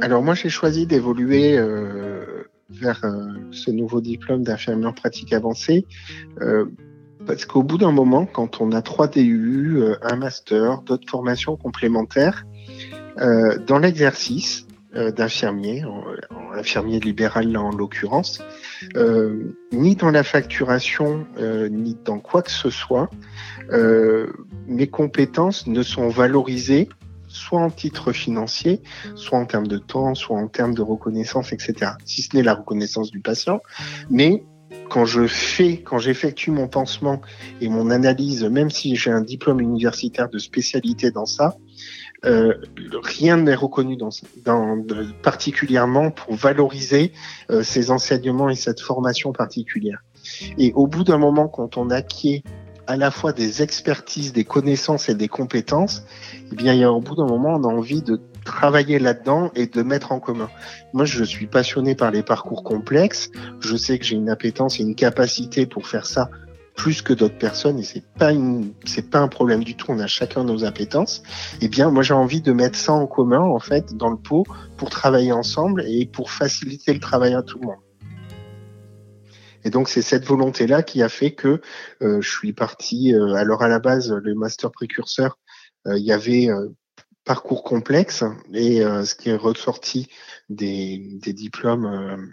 Alors moi j'ai choisi d'évoluer vers ce nouveau diplôme d'infirmier en pratique avancée parce qu'au bout d'un moment, quand on a trois DU, un master, d'autres formations complémentaires, dans l'exercice, euh, d'infirmiers, infirmier libéral là en l'occurrence, euh, ni dans la facturation, euh, ni dans quoi que ce soit, mes compétences ne sont valorisées soit en titre financier, soit en termes de temps, soit en termes de reconnaissance, etc. Si ce n'est la reconnaissance du patient, mais quand je fais, quand j'effectue mon pansement et mon analyse, même si j'ai un diplôme universitaire de spécialité dans ça, euh, rien n'est reconnu dans, particulièrement pour valoriser euh, ces enseignements et cette formation particulière. Et au bout d'un moment, quand on acquiert à la fois des expertises, des connaissances et des compétences, eh bien, il y a au bout d'un moment, on a envie de travailler là-dedans et de mettre en commun. Moi, je suis passionné par les parcours complexes. Je sais que j'ai une appétence et une capacité pour faire ça plus que d'autres personnes et c'est pas une, c'est pas un problème du tout. On a chacun nos appétences. Eh bien, moi, j'ai envie de mettre ça en commun, en fait, dans le pot pour travailler ensemble et pour faciliter le travail à tout le monde. Et donc c'est cette volonté-là qui a fait que euh, je suis parti. Euh, alors à la base, le master précurseur, euh, il y avait parcours complexe et ce qui est ressorti des, des diplômes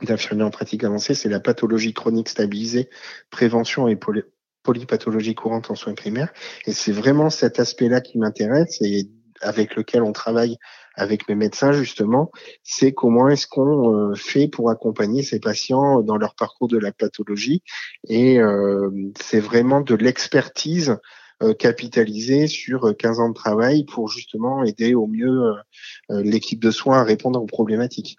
d'infirmiers en pratique avancée, c'est la pathologie chronique stabilisée, prévention et polypathologie courante en soins primaires. Et c'est vraiment cet aspect-là qui m'intéresse et avec lequel on travaille avec mes médecins justement, c'est comment est-ce qu'on euh, fait pour accompagner ces patients dans leur parcours de la pathologie. Et euh, c'est vraiment de l'expertise euh, capitalisée sur 15 ans de travail pour justement aider au mieux l'équipe de soins à répondre aux problématiques.